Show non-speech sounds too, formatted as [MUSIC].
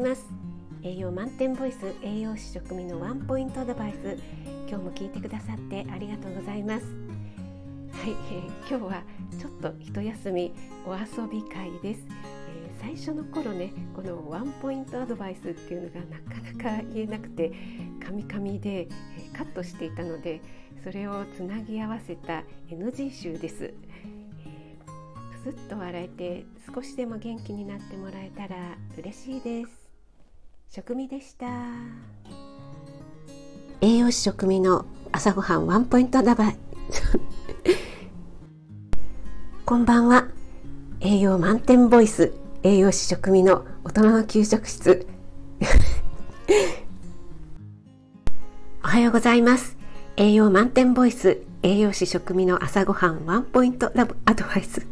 ます。栄養満点ボイス栄養士食味のワンポイントアドバイス。今日も聞いてくださってありがとうございます。はい、えー、今日はちょっと一休みお遊び会です、えー、最初の頃ねこのワンポイントアドバイスっていうのがなかなか言えなくてカミカミで、えー、カットしていたのでそれをつなぎ合わせた NG 集です、えー、くすっと笑えて少しでも元気になってもらえたら嬉しいです。食味でした。栄養士食味の朝ごはんワンポイントアドバイ [LAUGHS] こんばんは。栄養満点ボイス。栄養士食味の大人の給食室。[LAUGHS] おはようございます。栄養満点ボイス。栄養士食味の朝ごはんワンポイントラブアドバイス。